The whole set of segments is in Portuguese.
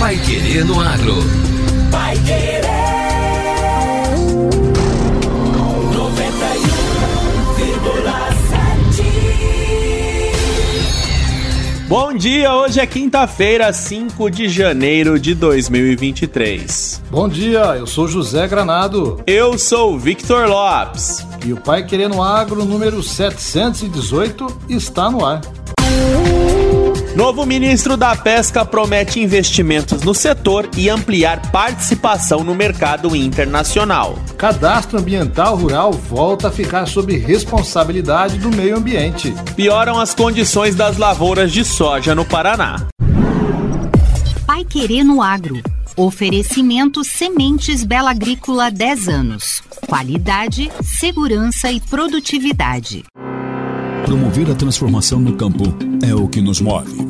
Pai Querer no Agro. Pai Querer. 91,7. Bom dia, hoje é quinta-feira, 5 de janeiro de 2023. Bom dia, eu sou José Granado. Eu sou Victor Lopes. E o Pai Querendo Agro número 718 está no ar. Novo ministro da Pesca promete investimentos no setor e ampliar participação no mercado internacional. Cadastro ambiental rural volta a ficar sob responsabilidade do meio ambiente. Pioram as condições das lavouras de soja no Paraná. Pai Querer no Agro. Oferecimento Sementes Bela Agrícola 10 anos. Qualidade, segurança e produtividade. Promover a transformação no campo é o que nos move.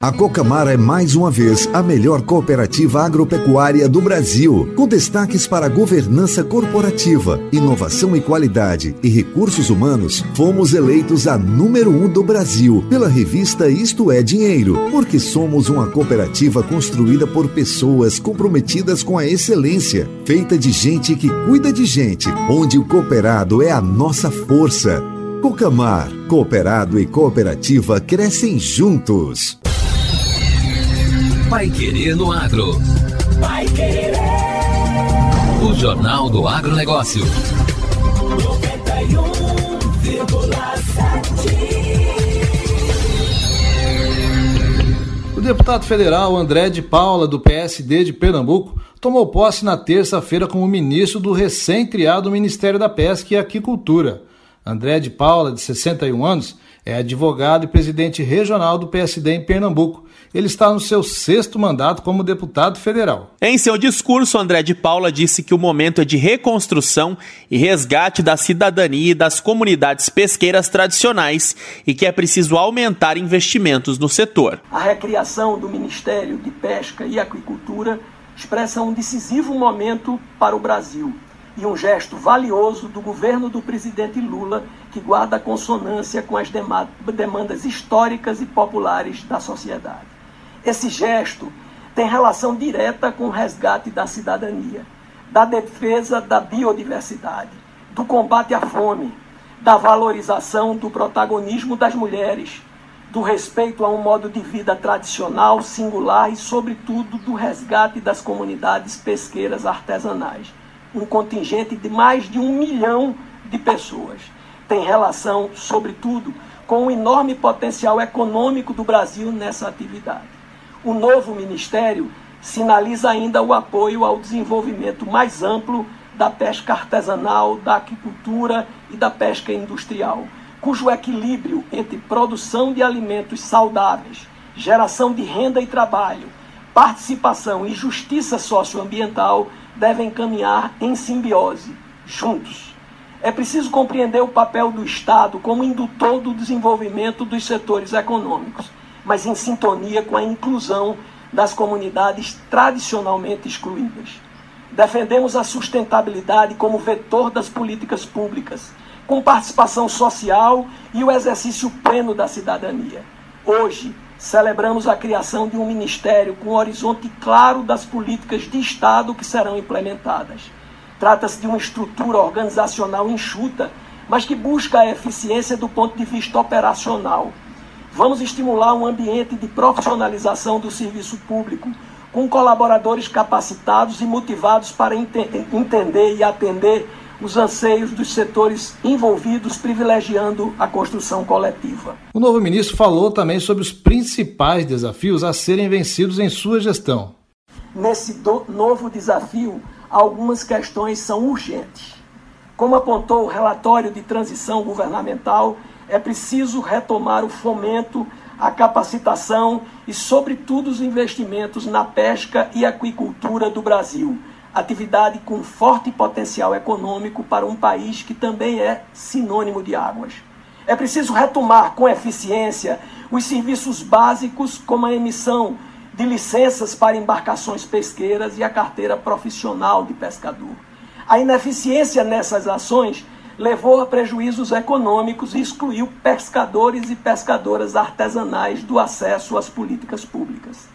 A Cocamar é mais uma vez a melhor cooperativa agropecuária do Brasil, com destaques para governança corporativa, inovação e qualidade e recursos humanos. Fomos eleitos a número um do Brasil pela revista Isto é Dinheiro, porque somos uma cooperativa construída por pessoas comprometidas com a excelência, feita de gente que cuida de gente, onde o cooperado é a nossa força. Cocamar, cooperado e cooperativa crescem juntos. Pai Querer no Agro. Pai Querer. O Jornal do Agronegócio. 91,7. O deputado federal André de Paula, do PSD de Pernambuco, tomou posse na terça-feira como ministro do recém-criado Ministério da Pesca e Aquicultura. André de Paula, de 61 anos, é advogado e presidente regional do PSD em Pernambuco. Ele está no seu sexto mandato como deputado federal. Em seu discurso, André de Paula disse que o momento é de reconstrução e resgate da cidadania e das comunidades pesqueiras tradicionais e que é preciso aumentar investimentos no setor. A recriação do Ministério de Pesca e Aquicultura expressa um decisivo momento para o Brasil e um gesto valioso do governo do presidente Lula, que guarda consonância com as demandas históricas e populares da sociedade. Esse gesto tem relação direta com o resgate da cidadania, da defesa da biodiversidade, do combate à fome, da valorização do protagonismo das mulheres, do respeito a um modo de vida tradicional, singular e, sobretudo, do resgate das comunidades pesqueiras artesanais um contingente de mais de um milhão de pessoas. Tem relação, sobretudo, com o enorme potencial econômico do Brasil nessa atividade. O novo ministério sinaliza ainda o apoio ao desenvolvimento mais amplo da pesca artesanal, da aquicultura e da pesca industrial, cujo equilíbrio entre produção de alimentos saudáveis, geração de renda e trabalho, participação e justiça socioambiental devem caminhar em simbiose, juntos. É preciso compreender o papel do Estado como indutor do desenvolvimento dos setores econômicos, mas em sintonia com a inclusão das comunidades tradicionalmente excluídas. Defendemos a sustentabilidade como vetor das políticas públicas, com participação social e o exercício pleno da cidadania. Hoje, celebramos a criação de um ministério com um horizonte claro das políticas de Estado que serão implementadas. Trata-se de uma estrutura organizacional enxuta, mas que busca a eficiência do ponto de vista operacional. Vamos estimular um ambiente de profissionalização do serviço público, com colaboradores capacitados e motivados para ent entender e atender os anseios dos setores envolvidos, privilegiando a construção coletiva. O novo ministro falou também sobre os principais desafios a serem vencidos em sua gestão. Nesse novo desafio, algumas questões são urgentes. Como apontou o relatório de transição governamental, é preciso retomar o fomento, a capacitação e, sobretudo, os investimentos na pesca e aquicultura do Brasil atividade com forte potencial econômico para um país que também é sinônimo de águas. É preciso retomar com eficiência os serviços básicos, como a emissão de licenças para embarcações pesqueiras e a carteira profissional de pescador. A ineficiência nessas ações levou a prejuízos econômicos e excluiu pescadores e pescadoras artesanais do acesso às políticas públicas.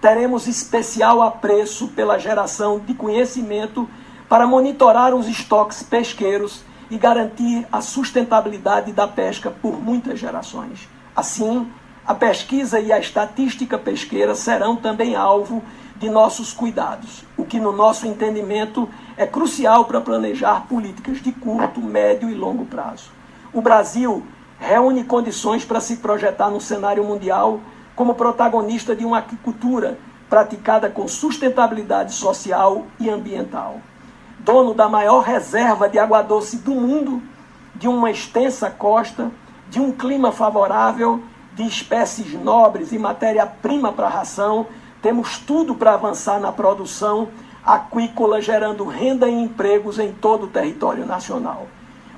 Teremos especial apreço pela geração de conhecimento para monitorar os estoques pesqueiros e garantir a sustentabilidade da pesca por muitas gerações. Assim, a pesquisa e a estatística pesqueira serão também alvo de nossos cuidados, o que, no nosso entendimento, é crucial para planejar políticas de curto, médio e longo prazo. O Brasil reúne condições para se projetar no cenário mundial como protagonista de uma agricultura praticada com sustentabilidade social e ambiental dono da maior reserva de água doce do mundo, de uma extensa costa, de um clima favorável, de espécies nobres e matéria-prima para ração, temos tudo para avançar na produção aquícola, gerando renda e empregos em todo o território nacional.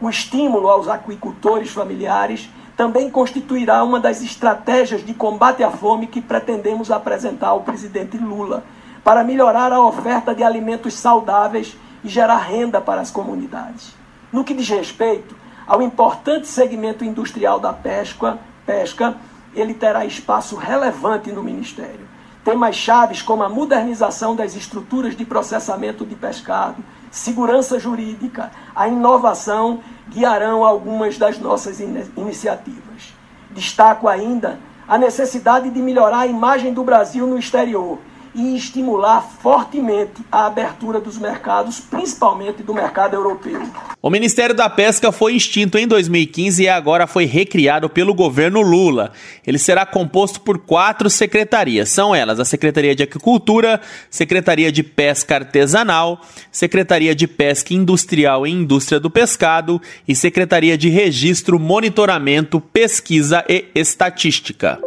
O estímulo aos aquicultores familiares também constituirá uma das estratégias de combate à fome que pretendemos apresentar ao presidente Lula, para melhorar a oferta de alimentos saudáveis e gerar renda para as comunidades. No que diz respeito ao importante segmento industrial da pesca, pesca ele terá espaço relevante no Ministério. Temas chaves como a modernização das estruturas de processamento de pescado, segurança jurídica, a inovação guiarão algumas das nossas in iniciativas. Destaco ainda a necessidade de melhorar a imagem do Brasil no exterior e estimular fortemente a abertura dos mercados, principalmente do mercado europeu. O Ministério da Pesca foi extinto em 2015 e agora foi recriado pelo governo Lula. Ele será composto por quatro secretarias. São elas a Secretaria de Agricultura, Secretaria de Pesca Artesanal, Secretaria de Pesca Industrial e Indústria do Pescado e Secretaria de Registro, Monitoramento, Pesquisa e Estatística.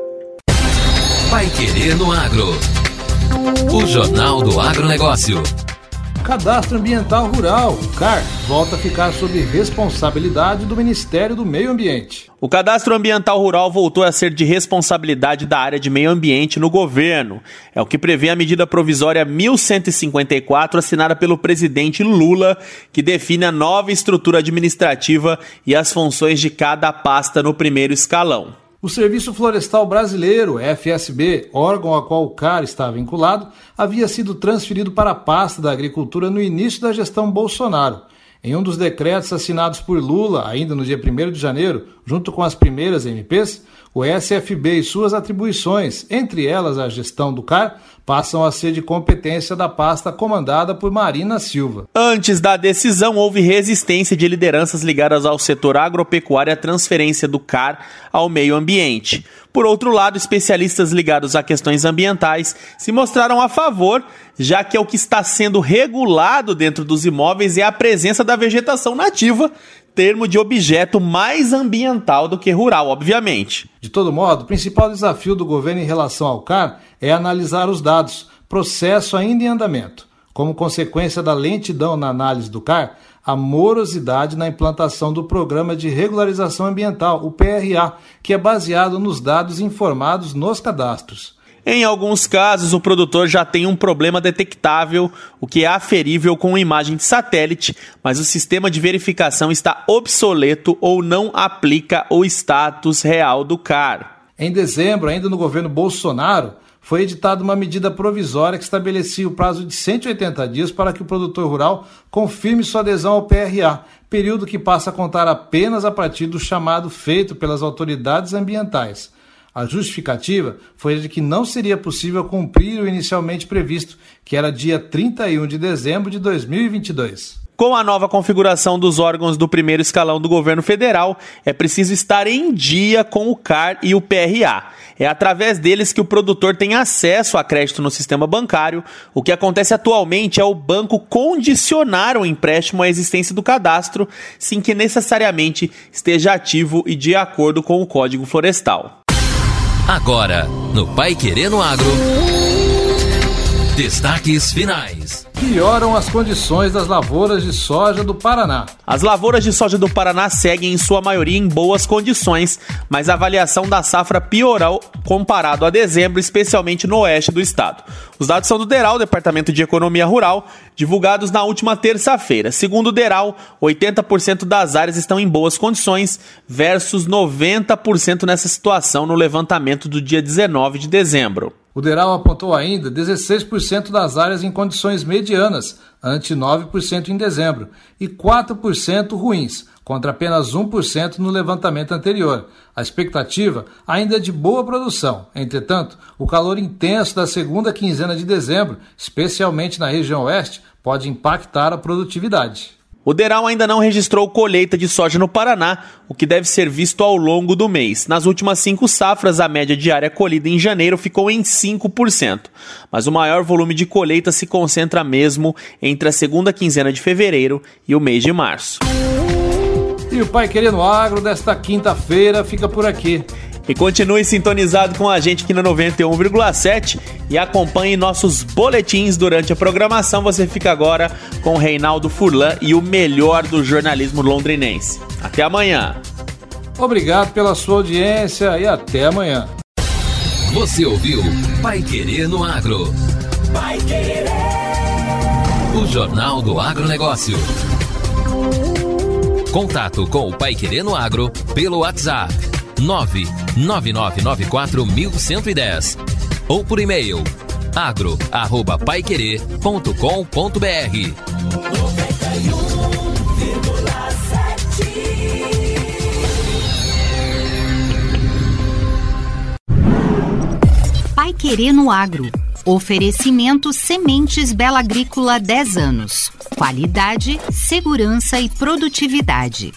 Vai querer no agro. O Jornal do Agronegócio. Cadastro Ambiental Rural, o CAR, volta a ficar sob responsabilidade do Ministério do Meio Ambiente. O Cadastro Ambiental Rural voltou a ser de responsabilidade da área de meio ambiente no governo. É o que prevê a medida provisória 1154, assinada pelo presidente Lula, que define a nova estrutura administrativa e as funções de cada pasta no primeiro escalão. O Serviço Florestal Brasileiro, FSB, órgão a qual o CAR está vinculado, havia sido transferido para a pasta da Agricultura no início da gestão Bolsonaro. Em um dos decretos assinados por Lula, ainda no dia 1 de janeiro, junto com as primeiras MPs, o SFB e suas atribuições, entre elas a gestão do CAR, passam a ser de competência da pasta comandada por Marina Silva. Antes da decisão, houve resistência de lideranças ligadas ao setor agropecuário à transferência do CAR ao meio ambiente. Por outro lado, especialistas ligados a questões ambientais se mostraram a favor, já que é o que está sendo regulado dentro dos imóveis é a presença da vegetação nativa, termo de objeto mais ambiental do que rural, obviamente. De todo modo, o principal desafio do governo em relação ao CAR é analisar os dados, processo ainda em andamento. Como consequência da lentidão na análise do CAR, a morosidade na implantação do Programa de Regularização Ambiental, o PRA, que é baseado nos dados informados nos cadastros. Em alguns casos, o produtor já tem um problema detectável, o que é aferível com imagem de satélite, mas o sistema de verificação está obsoleto ou não aplica o status real do CAR. Em dezembro, ainda no governo Bolsonaro, foi editada uma medida provisória que estabelecia o prazo de 180 dias para que o produtor rural confirme sua adesão ao PRA, período que passa a contar apenas a partir do chamado feito pelas autoridades ambientais. A justificativa foi de que não seria possível cumprir o inicialmente previsto, que era dia 31 de dezembro de 2022. Com a nova configuração dos órgãos do primeiro escalão do governo federal, é preciso estar em dia com o CAR e o PRA. É através deles que o produtor tem acesso a crédito no sistema bancário. O que acontece atualmente é o banco condicionar o empréstimo à existência do cadastro, sem que necessariamente esteja ativo e de acordo com o Código Florestal. Agora, no Pai Querendo Agro. Destaques finais. Pioram as condições das lavouras de soja do Paraná. As lavouras de soja do Paraná seguem, em sua maioria, em boas condições, mas a avaliação da safra piorou comparado a dezembro, especialmente no oeste do estado. Os dados são do DERAL, Departamento de Economia Rural, divulgados na última terça-feira. Segundo o DERAL, 80% das áreas estão em boas condições, versus 90% nessa situação no levantamento do dia 19 de dezembro. O Deral apontou ainda 16% das áreas em condições medianas, ante 9% em dezembro, e 4% ruins, contra apenas 1% no levantamento anterior. A expectativa ainda é de boa produção. Entretanto, o calor intenso da segunda quinzena de dezembro, especialmente na região oeste, pode impactar a produtividade. O Deral ainda não registrou colheita de soja no Paraná, o que deve ser visto ao longo do mês. Nas últimas cinco safras, a média diária colhida em janeiro ficou em 5%, mas o maior volume de colheita se concentra mesmo entre a segunda quinzena de fevereiro e o mês de março. E o Pai Querendo Agro desta quinta-feira fica por aqui. E continue sintonizado com a gente aqui no 91,7 e acompanhe nossos boletins durante a programação. Você fica agora com Reinaldo Furlan e o melhor do jornalismo londrinense. Até amanhã. Obrigado pela sua audiência e até amanhã. Você ouviu Pai Querer no Agro. Pai Querer. O Jornal do Agronegócio. Contato com o Pai Querer no Agro pelo WhatsApp 999941110 ou por e-mail agro@paiquerer.com.br. Pai Querer no Agro. Oferecimento Sementes Bela Agrícola 10 anos. Qualidade, segurança e produtividade.